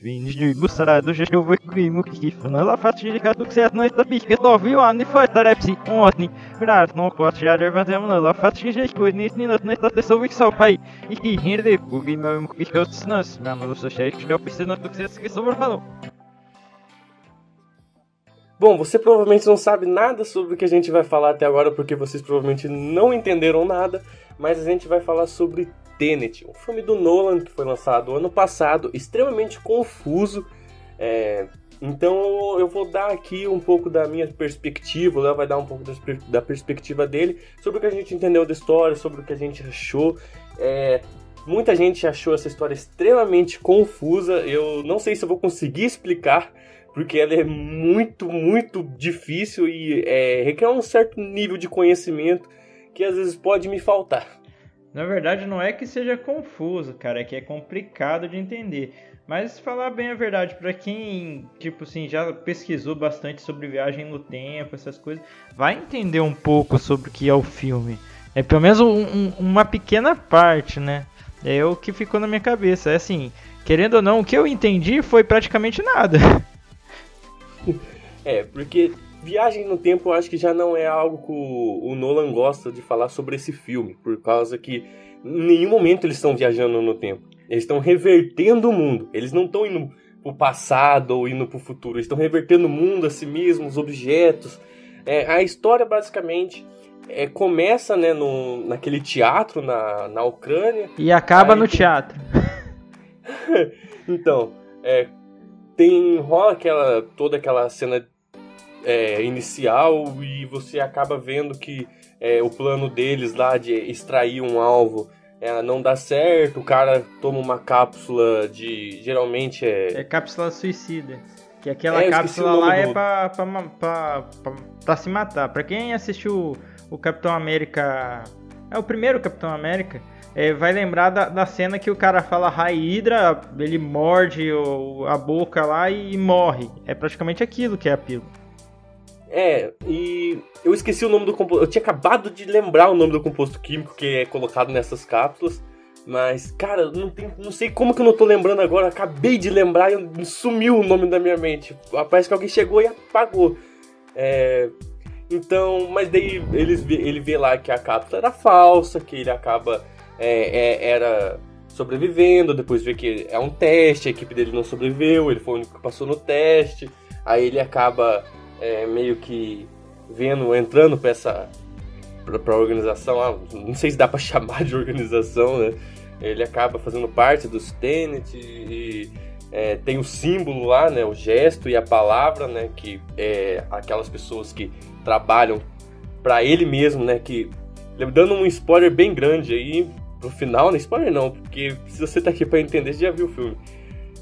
Vindigo-se do jeito que eu vou jejum é primo que Ela facilita sucesso na estatística do viu a nefastarepsi ontem. Graças não posso já levantar é uma ela facilita as coisas nesse nilo na estação que só pai. E que rende o que meu que eu disse nós. Mas eu sou chefe de oficina na sucesso que sobrefalou. Bom, você provavelmente não sabe nada sobre o que a gente vai falar até agora, porque vocês provavelmente não entenderam nada, mas a gente vai falar sobre Tenet, um filme do Nolan que foi lançado ano passado, extremamente confuso. É, então eu vou dar aqui um pouco da minha perspectiva, o Léo vai dar um pouco da perspectiva dele sobre o que a gente entendeu da história, sobre o que a gente achou. É, muita gente achou essa história extremamente confusa. Eu não sei se eu vou conseguir explicar, porque ela é muito, muito difícil e é, requer um certo nível de conhecimento que às vezes pode me faltar. Na verdade, não é que seja confuso, cara, é que é complicado de entender. Mas falar bem a verdade, para quem, tipo assim, já pesquisou bastante sobre viagem no tempo, essas coisas, vai entender um pouco sobre o que é o filme. É pelo menos um, um, uma pequena parte, né? É o que ficou na minha cabeça. É assim, querendo ou não, o que eu entendi foi praticamente nada. É, porque Viagem no tempo eu acho que já não é algo que o, Nolan gosta de falar sobre esse filme, por causa que em nenhum momento eles estão viajando no tempo. Eles estão revertendo o mundo. Eles não estão indo pro passado ou indo pro futuro. Eles estão revertendo o mundo a si mesmos, os objetos. É, a história basicamente é, começa né, no, naquele teatro na, na Ucrânia. E acaba no teatro. então, é, tem rola aquela toda aquela cena é, inicial e você acaba vendo que é, o plano deles lá de extrair um alvo é, não dá certo, o cara toma uma cápsula de. geralmente é. É cápsula suicida. Que aquela é, cápsula lá é do... é pra, pra, pra, pra, pra, se matar. Pra quem assistiu o Capitão América. É o primeiro Capitão América. É, vai lembrar da, da, cena que o cara fala Hydra, ele morde o, a boca lá e, e morre. É praticamente aquilo que é a pílula. É, e eu esqueci o nome do composto. Eu tinha acabado de lembrar o nome do composto químico que é colocado nessas cápsulas. Mas, cara, não, tem, não sei como que eu não tô lembrando agora. Acabei de lembrar e sumiu o nome da minha mente. Parece que alguém chegou e apagou. É, então, mas daí ele vê lá que a cápsula era falsa, que ele acaba. É, é, era sobrevivendo, depois vê que é um teste, a equipe dele não sobreviveu, ele foi o único que passou no teste. Aí ele acaba é, meio que vendo, entrando para essa pra, organização, ah, não sei se dá para chamar de organização, né? Ele acaba fazendo parte dos Tenet e é, tem o símbolo lá, né? O gesto e a palavra, né? Que é aquelas pessoas que trabalham para ele mesmo, né? Que dando um spoiler bem grande aí pro final, né? Spoiler não, porque se você tá aqui para entender, você já viu o filme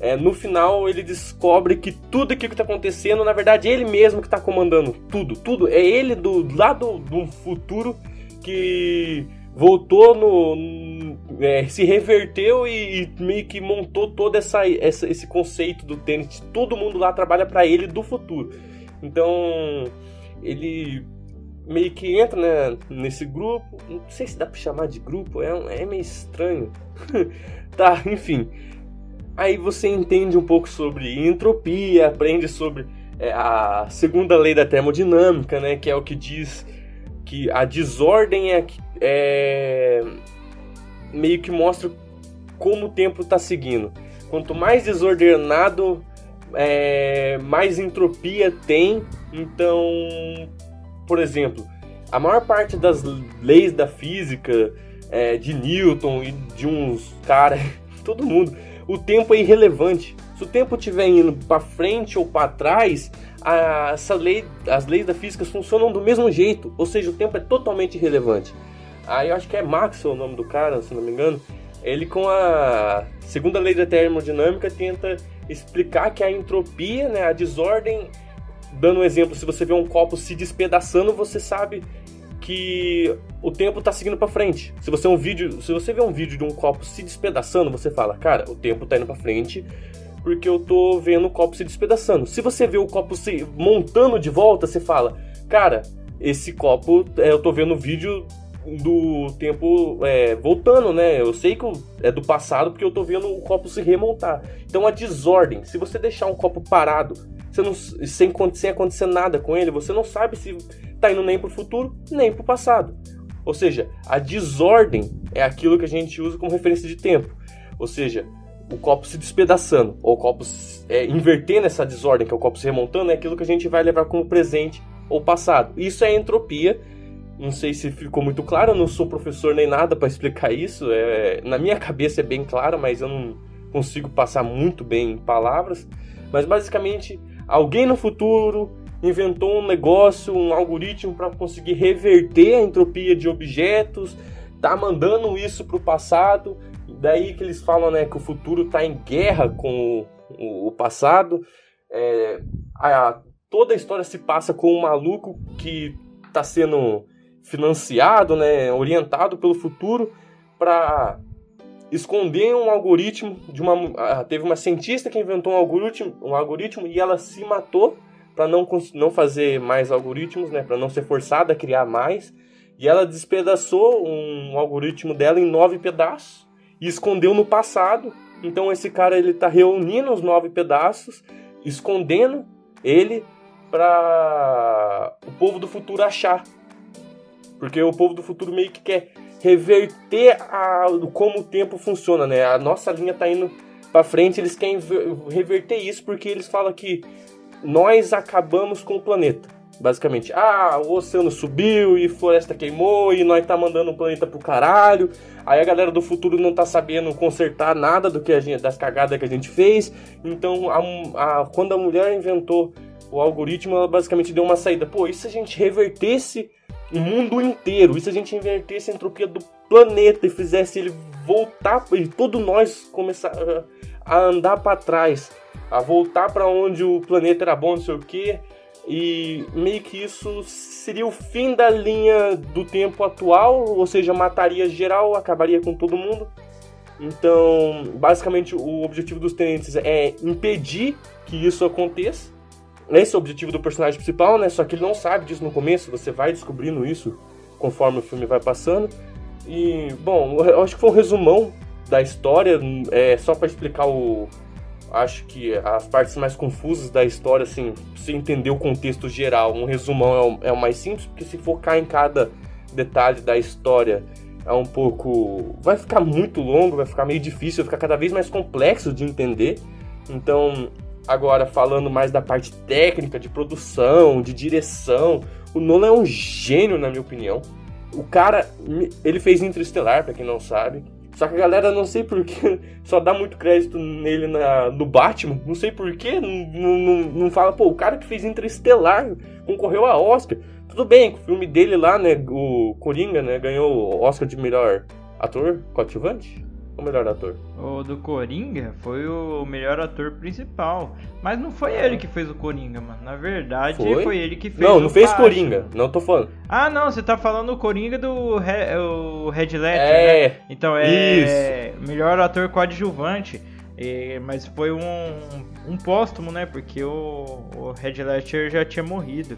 é, no final ele descobre que tudo aquilo que está acontecendo, na verdade, é ele mesmo que está comandando tudo, tudo. É ele do lado do futuro que voltou no. É, se reverteu e, e, meio que montou todo essa, essa, esse conceito do tênis. Todo mundo lá trabalha para ele do futuro. Então ele meio que entra né, nesse grupo. Não sei se dá para chamar de grupo, é, é meio estranho. tá, enfim. Aí você entende um pouco sobre entropia, aprende sobre é, a segunda lei da termodinâmica, né, que é o que diz que a desordem é, é meio que mostra como o tempo está seguindo. Quanto mais desordenado, é, mais entropia tem. Então, por exemplo, a maior parte das leis da física, é, de Newton e de uns caras, todo mundo o tempo é irrelevante. Se o tempo estiver indo para frente ou para trás, a, essa lei, as leis da física funcionam do mesmo jeito, ou seja, o tempo é totalmente irrelevante. Aí eu acho que é Maxwell o nome do cara, se não me engano. Ele com a segunda lei da termodinâmica tenta explicar que a entropia, né, a desordem, dando um exemplo, se você vê um copo se despedaçando, você sabe que o tempo tá seguindo para frente. Se você um vídeo, se você vê um vídeo de um copo se despedaçando, você fala, cara, o tempo tá indo para frente porque eu tô vendo o copo se despedaçando. Se você vê o copo se montando de volta, você fala, cara, esse copo, é, eu tô vendo o vídeo do tempo é, voltando, né? Eu sei que é do passado porque eu tô vendo o copo se remontar. Então a desordem, se você deixar um copo parado, você não, sem, sem acontecer nada com ele, você não sabe se tá indo nem pro futuro, nem pro passado. Ou seja, a desordem é aquilo que a gente usa como referência de tempo. Ou seja, o copo se despedaçando, ou o copo é, invertendo essa desordem, que é o copo se remontando, é aquilo que a gente vai levar como presente ou passado. Isso é entropia. Não sei se ficou muito claro, eu não sou professor nem nada para explicar isso. É, na minha cabeça é bem claro, mas eu não consigo passar muito bem em palavras. Mas basicamente, alguém no futuro inventou um negócio, um algoritmo para conseguir reverter a entropia de objetos, tá mandando isso para o passado. Daí que eles falam né, que o futuro está em guerra com o, o passado. É, a, toda a história se passa com um maluco que está sendo financiado, né, orientado pelo futuro para esconder um algoritmo de uma teve uma cientista que inventou um algoritmo, um algoritmo e ela se matou para não não fazer mais algoritmos, né, para não ser forçada a criar mais. E ela despedaçou um algoritmo dela em nove pedaços e escondeu no passado. Então esse cara ele tá reunindo os nove pedaços, escondendo ele para o povo do futuro achar. Porque o povo do futuro meio que quer reverter a, como o tempo funciona, né? A nossa linha tá indo para frente, eles querem reverter isso porque eles falam que nós acabamos com o planeta. Basicamente, ah, o oceano subiu e floresta queimou e nós tá mandando o planeta pro caralho. Aí a galera do futuro não tá sabendo consertar nada do que a gente, das cagadas que a gente fez. Então, a, a, quando a mulher inventou o algoritmo, ela basicamente deu uma saída. Pô, e se a gente revertesse o mundo inteiro? E se a gente invertesse a entropia do planeta e fizesse ele voltar e todos nós começar a andar para trás, a voltar para onde o planeta era bom, não sei o que? E meio que isso seria o fim da linha do tempo atual, ou seja, mataria geral, acabaria com todo mundo. Então, basicamente, o objetivo dos tenentes é impedir que isso aconteça. Esse é o objetivo do personagem principal, né? Só que ele não sabe disso no começo, você vai descobrindo isso conforme o filme vai passando. E, bom, eu acho que foi um resumão da história, é, só para explicar o, acho que as partes mais confusas da história, assim, você entender o contexto geral, um resumão é o, é o mais simples, porque se focar em cada detalhe da história é um pouco. vai ficar muito longo, vai ficar meio difícil, vai ficar cada vez mais complexo de entender. Então, agora falando mais da parte técnica, de produção, de direção, o Nolan é um gênio, na minha opinião. O cara, ele fez Interestelar, para quem não sabe. Só que a galera, não sei porquê, só dá muito crédito nele na, no Batman. Não sei porquê, não, não, não fala, pô, o cara que fez Interestelar concorreu a Oscar. Tudo bem, o filme dele lá, né, o Coringa, né, ganhou o Oscar de melhor ator coadjuvante o melhor ator? O do Coringa foi o melhor ator principal. Mas não foi ele que fez o Coringa, mano. Na verdade, foi, foi ele que fez Não, não fez. Coringa. Não tô falando. Ah, não, você tá falando o Coringa do Re, o Red Ledger, é, né? Então é isso. melhor ator coadjuvante. É, mas foi um, um póstumo, né? Porque o, o Red Ledger já tinha morrido.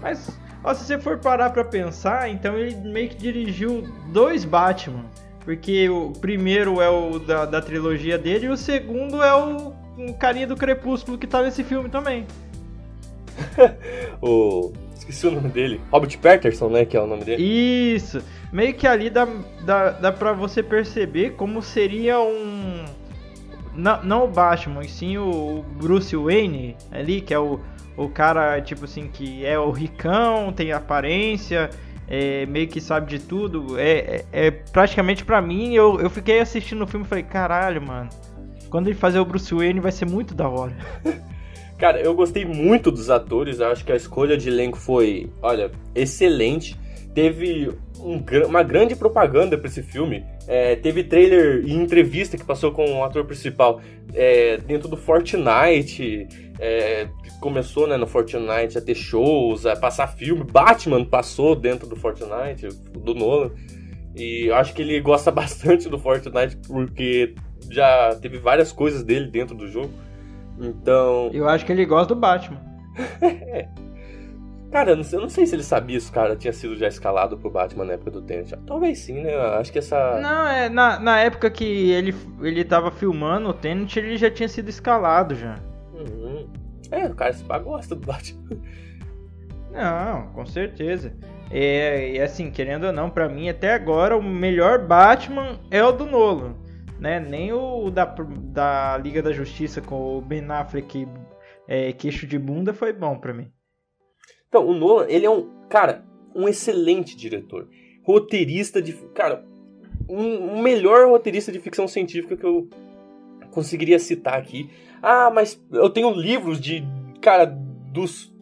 Mas, ó, se você for parar pra pensar, então ele meio que dirigiu dois Batman. Porque o primeiro é o da, da trilogia dele e o segundo é o, o carinha do Crepúsculo que tá nesse filme também. o. Esqueci o nome dele. Robert Patterson, né? Que é o nome dele. Isso. Meio que ali dá, dá, dá pra você perceber como seria um. Não, não o Batman, e sim o Bruce Wayne ali, que é o, o cara, tipo assim, que é o ricão, tem aparência é, meio que sabe de tudo, é, é, é praticamente para mim, eu, eu fiquei assistindo o filme e falei, caralho, mano, quando ele fazer o Bruce Wayne vai ser muito da hora. Cara, eu gostei muito dos atores, acho que a escolha de elenco foi, olha, excelente. Teve um, uma grande propaganda para esse filme. É, teve trailer e entrevista que passou com o ator principal é, dentro do Fortnite. É, começou né, no Fortnite a ter shows, a passar filme. Batman passou dentro do Fortnite, do Nolan. E eu acho que ele gosta bastante do Fortnite porque já teve várias coisas dele dentro do jogo. Então. Eu acho que ele gosta do Batman. Cara, eu não, sei, eu não sei se ele sabia se o cara tinha sido já escalado pro Batman na época do Tenet. Talvez sim, né? Eu acho que essa. Não, é. Na, na época que ele, ele tava filmando o Tenet, ele já tinha sido escalado já. Uhum. É, o cara se gosta do Batman. Não, com certeza. É, e assim, querendo ou não, para mim até agora o melhor Batman é o do Nolan, né? Nem o da, da Liga da Justiça com o Ben Affleck é, queixo de bunda foi bom para mim. Então, o Nolan, ele é um, cara, um excelente diretor. Roteirista de, cara, um, um melhor roteirista de ficção científica que eu conseguiria citar aqui. Ah, mas eu tenho livros de, cara, dos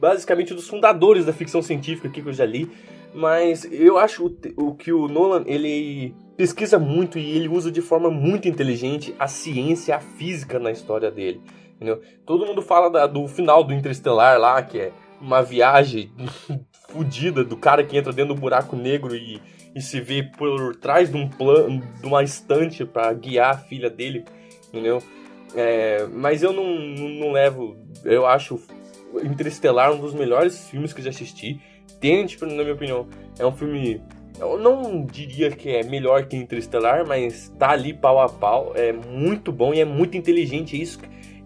basicamente dos fundadores da ficção científica aqui que eu já li, mas eu acho o, o que o Nolan ele pesquisa muito e ele usa de forma muito inteligente a ciência, a física na história dele. Entendeu? Todo mundo fala da, do final do Interestelar lá, que é uma viagem fodida do cara que entra dentro do buraco negro e, e se vê por trás de um plano, de uma estante para guiar a filha dele, entendeu? É, mas eu não, não, não, levo, eu acho Interestelar um dos melhores filmes que eu já assisti. Tenet, na minha opinião, é um filme eu não diria que é melhor que Interestelar, mas tá ali pau a pau. É muito bom e é muito inteligente. Isso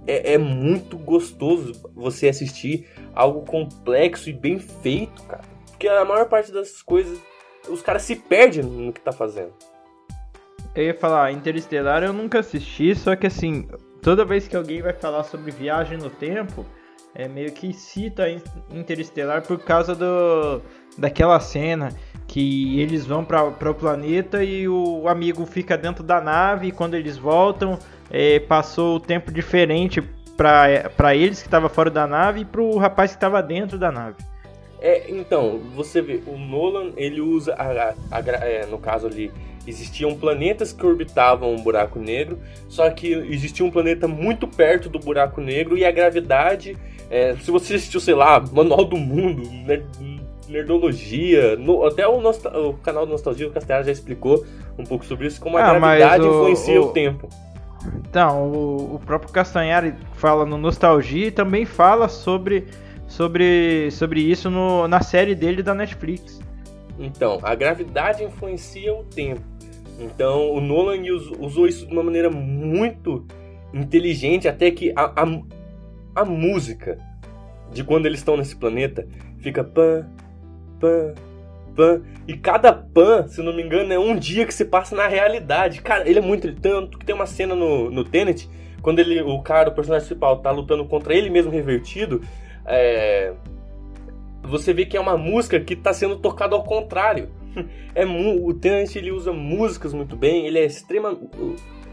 é, é muito gostoso você assistir algo complexo e bem feito, cara. Porque a maior parte das coisas, os caras se perdem no que tá fazendo. Eu ia falar, Interestelar eu nunca assisti, só que assim, toda vez que alguém vai falar sobre viagem no tempo, é meio que cita Interestelar por causa do daquela cena que eles vão para o planeta e o amigo fica dentro da nave e quando eles voltam é, passou o tempo diferente para eles que estava fora da nave e para o rapaz que estava dentro da nave. É, então, você vê, o Nolan, ele usa, a, a, a, é, no caso ali, existiam planetas que orbitavam um buraco negro, só que existia um planeta muito perto do buraco negro e a gravidade, é, se você assistiu, sei lá, Manual do Mundo, Nerdologia, no, até o, o, canal do Nostalgia, o Castellano já explicou um pouco sobre isso, como a ah, gravidade o, influencia o, o tempo. Então, o, o próprio Castanhari fala no Nostalgia e também fala sobre, sobre, sobre isso no, na série dele da Netflix. Então, a gravidade influencia o tempo. Então, o Nolan usou isso de uma maneira muito inteligente, até que a, a, a música de quando eles estão nesse planeta fica pan, pan, pan. E cada pan, se não me engano, é um dia que se passa na realidade. Cara, ele é muito. Tanto que tem uma cena no, no Tenet, quando ele, o cara, o personagem principal, tá lutando contra ele mesmo revertido. É, você vê que é uma música que tá sendo tocada ao contrário. É o Tenet ele usa músicas muito bem, ele é extrema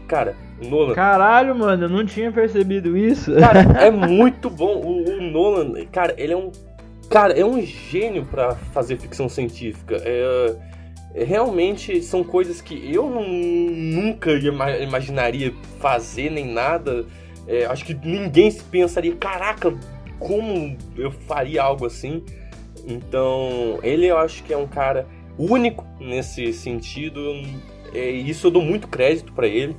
Cara, o Nolan. Caralho, mano, eu não tinha percebido isso. Cara, é muito bom. O, o Nolan, cara, ele é um Cara, é um gênio para fazer ficção científica. É, é, realmente são coisas que eu nunca imaginaria fazer nem nada. É, acho que ninguém pensaria, caraca, como eu faria algo assim. Então, ele eu acho que é um cara único nesse sentido. É, isso eu dou muito crédito para ele,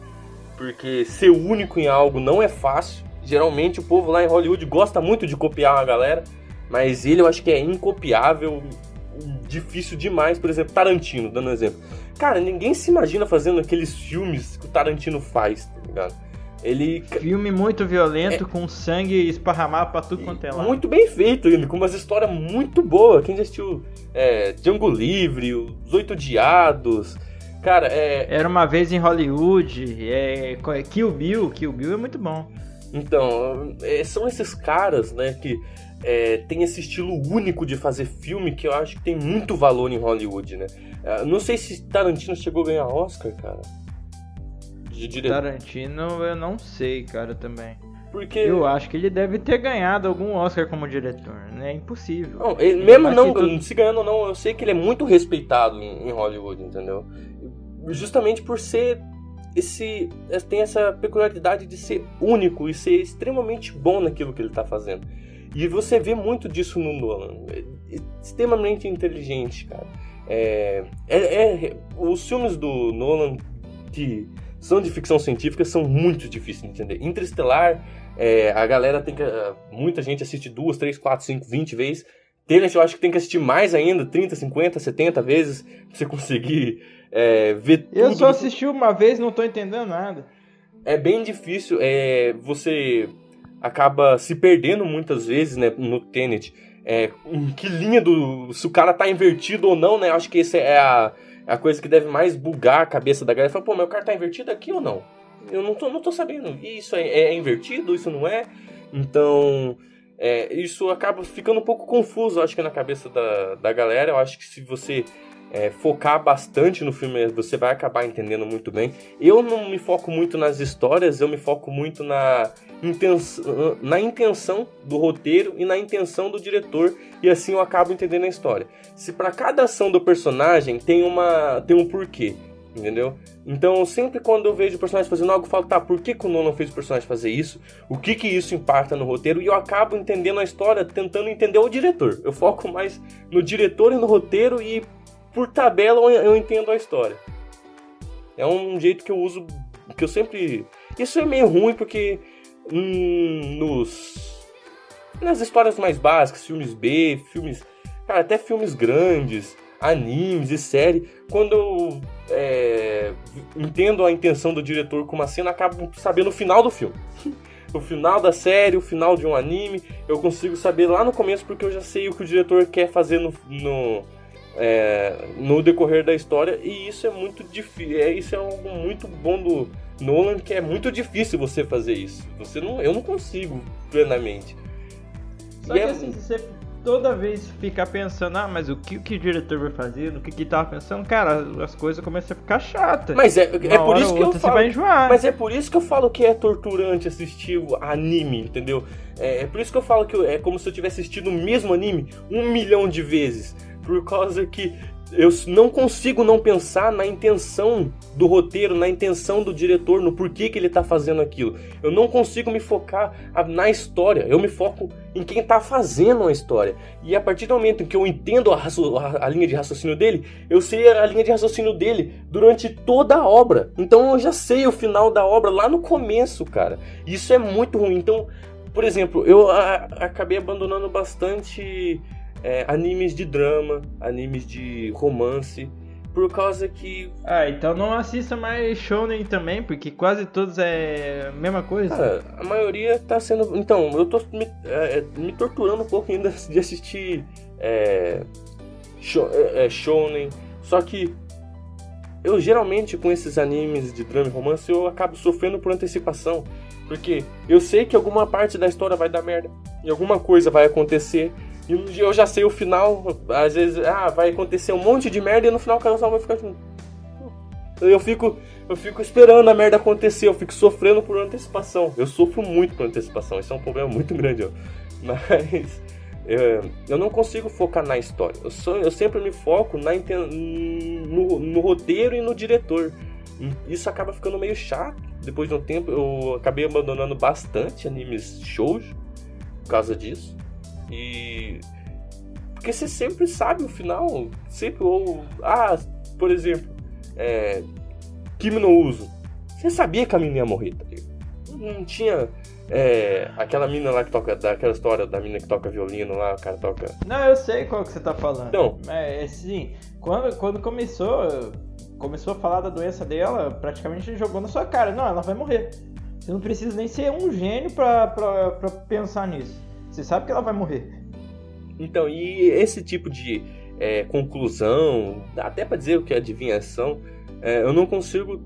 porque ser único em algo não é fácil. Geralmente o povo lá em Hollywood gosta muito de copiar uma galera. Mas ele eu acho que é incopiável, difícil demais. Por exemplo, Tarantino, dando um exemplo. Cara, ninguém se imagina fazendo aqueles filmes que o Tarantino faz, tá ligado? Ele. Filme muito violento, é... com sangue esparramado pra tudo quanto é lá. Muito bem feito, ele, com umas histórias muito boas. Quem já assistiu é, Django Livre, Os Oito Diados. Cara, é. Era uma vez em Hollywood, é. Kill Bill, Kill Bill é muito bom. Então, é, são esses caras, né, que é, tem esse estilo único de fazer filme que eu acho que tem muito valor em Hollywood, né? É, não sei se Tarantino chegou a ganhar Oscar, cara. De dire... Tarantino eu não sei, cara, também. Porque... Eu acho que ele deve ter ganhado algum Oscar como diretor, né? É impossível. Não, ele, mesmo não, tudo... se ganhando ou não, eu sei que ele é muito respeitado em, em Hollywood, entendeu? Justamente por ser esse tem essa peculiaridade de ser único e ser extremamente bom naquilo que ele está fazendo. E você vê muito disso no Nolan. É extremamente inteligente, cara. É, é, é, os filmes do Nolan que são de ficção científica são muito difíceis de entender. Interestelar, é, a galera tem que. Muita gente assiste duas, três, quatro, cinco, vinte vezes. Tenet eu acho que tem que assistir mais ainda, 30, 50, 70 vezes, pra você conseguir é, ver tudo. Eu só assisti uma vez não tô entendendo nada. É bem difícil, é, você acaba se perdendo muitas vezes né, no Tenet. É, em que linha do. Se o cara tá invertido ou não, né? Acho que essa é a, a coisa que deve mais bugar a cabeça da galera. Fala, pô, meu cara tá invertido aqui ou não? Eu não tô, não tô sabendo. Isso é, é invertido? Isso não é? Então. É, isso acaba ficando um pouco confuso, acho que na cabeça da, da galera. Eu acho que se você é, focar bastante no filme, você vai acabar entendendo muito bem. Eu não me foco muito nas histórias, eu me foco muito na na intenção do roteiro e na intenção do diretor, e assim eu acabo entendendo a história. Se para cada ação do personagem tem uma tem um porquê, entendeu? Então, sempre quando eu vejo o personagem fazendo algo, eu falo, tá, por que, que o Nolan fez o personagem fazer isso? O que que isso impacta no roteiro? E eu acabo entendendo a história, tentando entender o diretor. Eu foco mais no diretor e no roteiro e por tabela eu entendo a história. É um jeito que eu uso, que eu sempre. Isso é meio ruim porque hum, nos nas histórias mais básicas, filmes B, filmes, cara, até filmes grandes, animes e série, quando eu é, entendo a intenção do diretor com uma cena, acabo sabendo o final do filme. o final da série, o final de um anime, eu consigo saber lá no começo porque eu já sei o que o diretor quer fazer no, no é, no decorrer da história e isso é muito difícil. É, isso é algo muito bom do Nolan que é muito difícil você fazer isso. Você não, eu não consigo plenamente. Só e que é... assim, você toda vez ficar pensando, ah, mas o que, o que o diretor vai fazer, no que que tava pensando, cara, as coisas começam a ficar chatas. Mas é, é por isso que eu falo. Vai enjoar. Mas é por isso que eu falo que é torturante assistir anime, entendeu? É, é por isso que eu falo que é como se eu tivesse assistido o mesmo anime um milhão de vezes por causa que eu não consigo não pensar na intenção do roteiro, na intenção do diretor, no porquê que ele está fazendo aquilo. Eu não consigo me focar na história, eu me foco em quem está fazendo a história. E a partir do momento em que eu entendo a, a, a, linha de raciocínio dele, eu sei a linha de raciocínio dele durante toda a obra. Então eu já sei o final da obra lá no começo, cara. Isso é muito ruim. Então, por exemplo, eu acabei abandonando bastante é, animes de drama, animes de romance, por causa que. Ah, então não assista mais Shonen também, porque quase todos é a mesma coisa. Cara, a maioria tá sendo. Então, eu tô me, é, é me torturando um pouco ainda de assistir é, é, é, Shonen. Só que eu geralmente com esses animes de drama e romance eu acabo sofrendo por antecipação. Porque eu sei que alguma parte da história vai dar merda. E alguma coisa vai acontecer e eu já sei o final, às vezes, ah, vai acontecer um monte de merda e no final o cara só vai ficar assim. Eu fico, eu fico esperando a merda acontecer, eu fico sofrendo por antecipação. Eu sofro muito por antecipação, isso é um problema muito grande, ó. Mas eu, eu não consigo focar na história. Eu, sou, eu sempre me foco na, no, no roteiro e no diretor. Isso acaba ficando meio chato. Depois de um tempo, eu acabei abandonando bastante animes shows por causa disso. E. Porque você sempre sabe o final. Sempre, ou. Ah, por exemplo, é. Kimi no Uso. Você sabia que a menina ia morrer, tá Não tinha. É, aquela mina lá que toca, daquela história da mina que toca violino lá, o cara toca. Não, eu sei qual que você tá falando. Então, é assim, quando, quando começou, começou a falar da doença dela, praticamente jogou na sua cara. Não, ela vai morrer. Você não precisa nem ser um gênio pra, pra, pra pensar nisso. Você sabe que ela vai morrer. Então, e esse tipo de é, conclusão, até para dizer o que é adivinhação, é, eu não consigo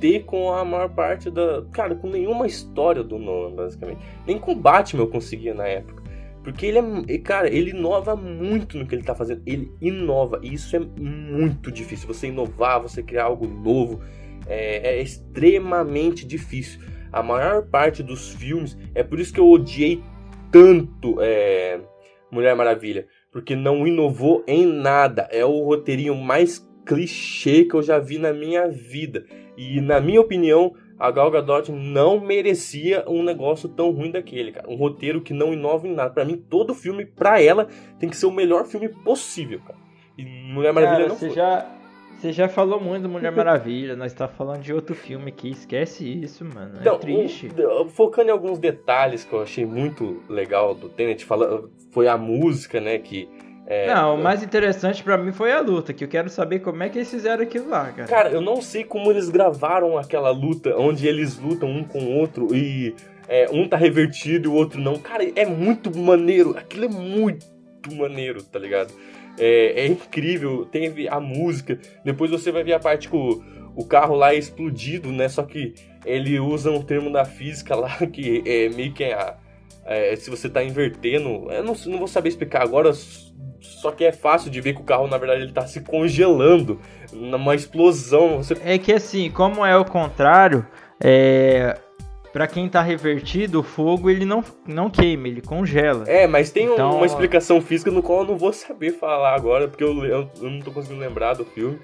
ter com a maior parte da. Cara, com nenhuma história do Nolan, basicamente. Nem com Batman eu conseguia na época. Porque ele é. Cara, ele inova muito no que ele tá fazendo. Ele inova. E isso é muito difícil. Você inovar, você criar algo novo. É, é extremamente difícil. A maior parte dos filmes. É por isso que eu odiei tanto é, Mulher Maravilha, porque não inovou em nada. É o roteirinho mais clichê que eu já vi na minha vida. E na minha opinião, a Gal Gadot não merecia um negócio tão ruim daquele, cara. Um roteiro que não inova em nada. Para mim, todo filme, para ela, tem que ser o melhor filme possível, cara. E Mulher Maravilha cara, não foi. Já, Você já falou muito do Mulher Maravilha, nós tá falando de outro filme aqui, esquece isso, mano. É Então, triste. um- focando em alguns detalhes que eu achei muito legal do Tenet, fala, foi a música, né, que... é, Não, o mais interessante pra mim foi a luta, que eu quero saber como é que eles fizeram aquilo lá, cara. Cara, eu não sei como eles gravaram aquela luta, onde eles lutam um com o outro e é, um tá revertido e o outro não. Cara, é muito maneiro. Aquilo é muito maneiro, tá ligado? É, é incrível. Tem a música. Depois você vai ver a parte que o, o carro lá é explodido, né? Só que ele usa um termo da física lá que é meio que a. é, se você tá invertendo. Eu não, não vou saber explicar agora. Só que é fácil de ver que o carro, na verdade, ele tá se congelando numa explosão. Você... É que assim, como é o contrário, é. Pra quem tá revertido, o fogo ele não, não queima, ele congela. É, mas tem Então, uma explicação física no qual eu não vou saber falar agora, porque eu, eu, eu não tô conseguindo lembrar do filme.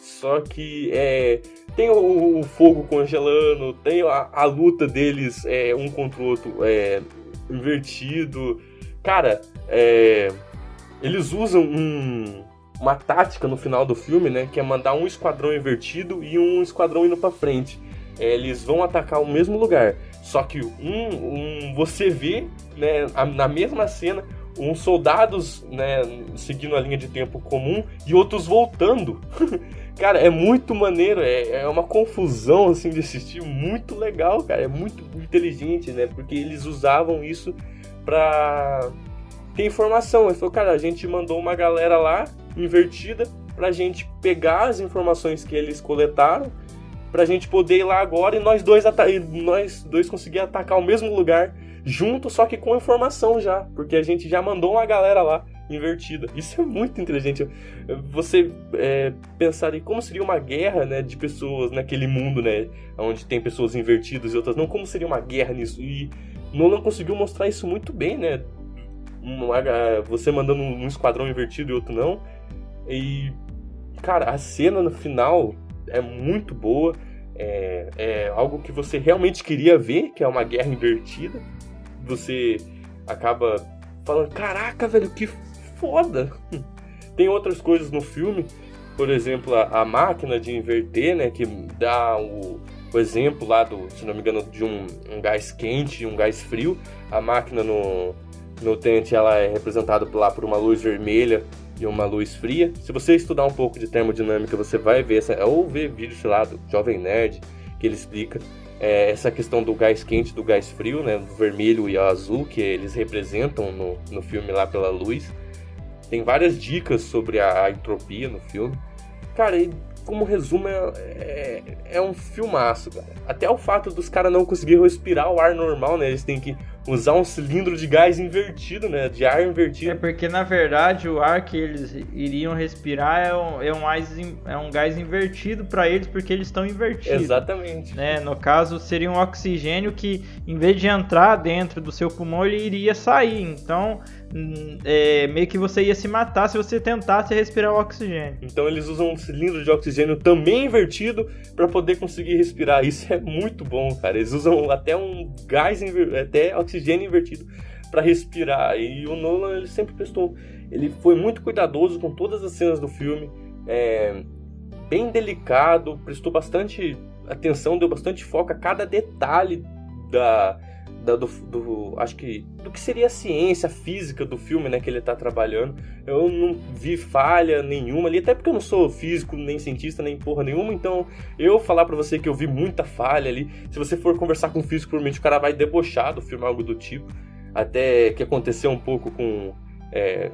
Só que é, tem o, o fogo congelando, tem a, a luta deles é, um contra o outro é, invertido. Cara, é, eles usam um- uma tática no final do filme, né? Que é mandar um esquadrão invertido e um esquadrão indo pra frente. É, eles vão atacar o mesmo lugar. Só que um, um você vê, né, na mesma cena, uns soldados, né, seguindo a linha de tempo comum e outros voltando. cara, é muito maneiro, é, é uma confusão assim de assistir, muito legal, cara, é muito inteligente, né? Porque eles usavam isso pra ter informação. Ele falou, cara, a gente mandou uma galera lá invertida pra gente pegar as informações que eles coletaram pra gente poder ir lá agora e nós dois, e nós dois conseguir atacar o mesmo lugar junto, só que com informação já, porque a gente já mandou uma galera lá invertida. Isso é muito inteligente. Você é, pensar em como seria uma guerra, né, de pessoas naquele mundo, né, onde tem pessoas invertidas e outras não, como seria uma guerra nisso? E Nolan conseguiu mostrar isso muito bem, né? Você mandando um esquadrão invertido e outro não. E cara, a cena no final é muito boa. É, é algo que você realmente queria ver, que é uma guerra invertida. Você acaba falando, caraca, velho, que foda! Tem outras coisas no filme, por exemplo, a, a máquina de inverter, né, que dá o, o exemplo lá do, se não me engano, de um, um gás quente e um gás frio. A máquina no, no Tenet, ela é representada lá por uma luz vermelha e uma luz fria. Se você estudar um pouco de termodinâmica, você vai ver essa, ou ver vídeo, sei lá, do Jovem Nerd, que ele explica é, essa questão do gás quente do gás frio, né, do vermelho e azul, que eles representam no, no filme lá pela luz. Tem várias dicas sobre a, a entropia no filme. Cara, e como resumo, é, é, é um filmaço, cara. Até o fato dos caras não conseguirem respirar o ar normal, né? Eles têm que usar um cilindro de gás invertido, né? De ar É invertido. porque na verdade o ar que eles iriam respirar é um, é um, é um gás invertido pra eles porque eles estão invertidos. Exatamente. Né? No caso, seria um oxigênio que, em vez de entrar dentro do seu pulmão, ele iria sair. Então, hum, é, meio que você ia se matar se você tentasse respirar o oxigênio. Então eles usam um cilindro de oxigênio também invertido para poder conseguir respirar. Isso é muito bom, cara. Eles usam até um gás, até oxigênio invertido para respirar. E o Nolan ele sempre prestou, ele foi muito cuidadoso com todas as cenas do filme, é, bem delicado, prestou bastante atenção, deu bastante foco a cada detalhe da- do, do- acho que do que seria a ciência, física do filme, né, que ele tá trabalhando. Eu não vi falha nenhuma ali, até porque eu não sou físico, nem cientista, nem porra nenhuma, então eu falar pra você que eu vi muita falha ali, se você for conversar com um físico, provavelmente o cara vai debochar do filme, algo do tipo. Até que aconteceu um pouco com. é,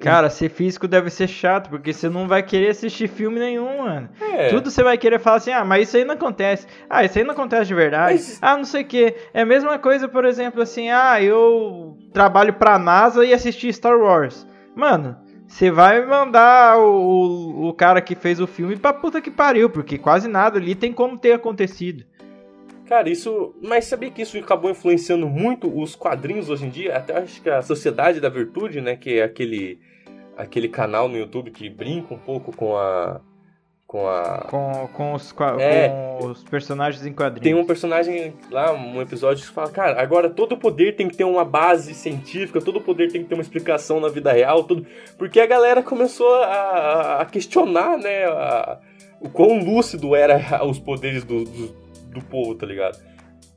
Cara, ser físico deve ser chato, porque você não vai querer assistir filme nenhum, mano. é, Tudo você vai querer falar assim, ah, mas isso aí não acontece. Ah, isso aí não acontece de verdade. Mas- Ah, não sei o que. É a mesma coisa, por exemplo, assim, ah, eu trabalho pra NASA e assisti Star Wars. Mano, você vai mandar o, o, o cara que fez o filme pra puta que pariu, porque quase nada ali tem como ter acontecido. Cara, isso. Mas sabia que isso acabou influenciando muito os quadrinhos hoje em dia? Até acho que a Sociedade da Virtude, né? Que é aquele, aquele canal no YouTube que brinca um pouco com a. com a. Com, com, os, com, É. com os personagens em quadrinhos. Tem um personagem lá, um episódio que fala, cara, agora todo poder tem que ter uma base científica, todo poder tem que ter uma explicação na vida real, tudo. Porque a galera começou a, a questionar, né, a- o quão lúcido era os poderes do, do, do povo, tá ligado?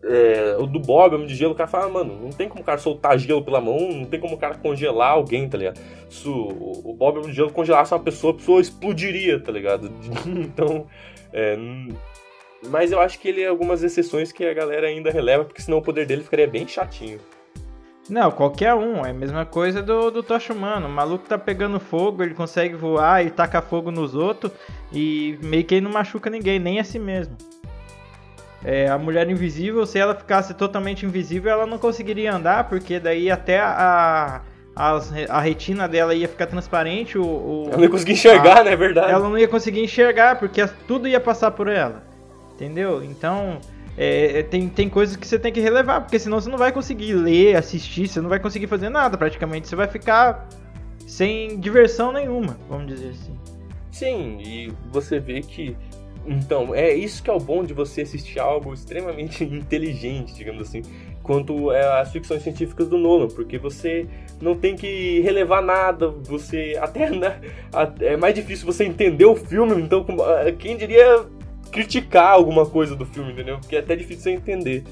É, o do Bob, Homem de Gelo, o cara fala, mano, não tem como o cara soltar gelo pela mão, não tem como o cara congelar alguém, tá ligado? Se o, o Bob, Homem de Gelo, congelasse uma pessoa, a pessoa explodiria, tá ligado? então, é, mas eu acho que ele é algumas exceções que a galera ainda releva, porque senão o poder dele ficaria bem chatinho. Não, qualquer um. É a mesma coisa do, do Tocha Humano. O maluco tá pegando fogo, ele consegue voar e tacar fogo nos outros. E meio que ele não machuca ninguém, nem a si mesmo. É, a mulher invisível, se ela ficasse totalmente invisível, ela não conseguiria andar, porque daí até a, as- a retina dela ia ficar transparente. O, o- Eu não ia conseguir enxergar, Ah, né? É verdade. ela não ia conseguir enxergar, porque tudo ia passar por ela. Entendeu? Então, é, é, tem, tem coisas que você tem que relevar, porque senão você não vai conseguir ler, assistir, você não vai conseguir fazer nada praticamente. Você vai ficar sem diversão nenhuma, vamos dizer assim. Sim, e você vê que. Então, é isso que é o bom de você assistir algo extremamente inteligente, digamos assim, quanto é as ficções científicas do Nolan, porque você não tem que relevar nada, você. Até né, é mais difícil você entender o filme, então, ah, quem diria criticar alguma coisa do filme, entendeu? Porque é até difícil você entender.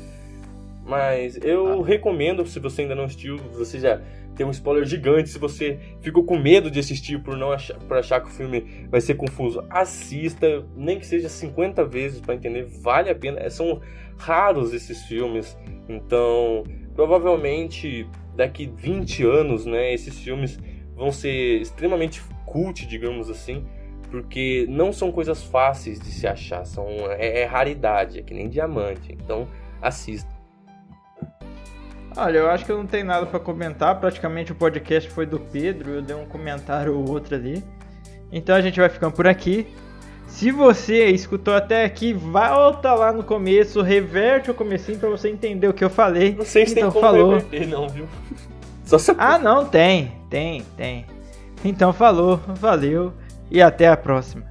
Mas eu recomendo, se você ainda não assistiu, você já tem um spoiler gigante. Se você ficou com medo de assistir por não achar, por achar que o filme vai ser confuso, assista, nem que seja 50 vezes para entender, vale a pena. É, São raros esses filmes, então provavelmente daqui 20 anos, né, esses filmes vão ser extremamente cult, digamos assim, porque não são coisas fáceis de se achar, são é, é raridade, é que nem diamante. Então assista. Olha, eu acho que eu não tenho nada pra comentar. Praticamente o podcast foi do Pedro, eu dei um comentário ou outro ali. Então a gente vai ficando por aqui. Se você escutou até aqui, volta lá no começo, reverte o comecinho pra você entender o que eu falei. Não sei se então, tem como falou. reverter, não, viu? Só se Ah, não, tem, tem, tem. Então falou, valeu e até a próxima.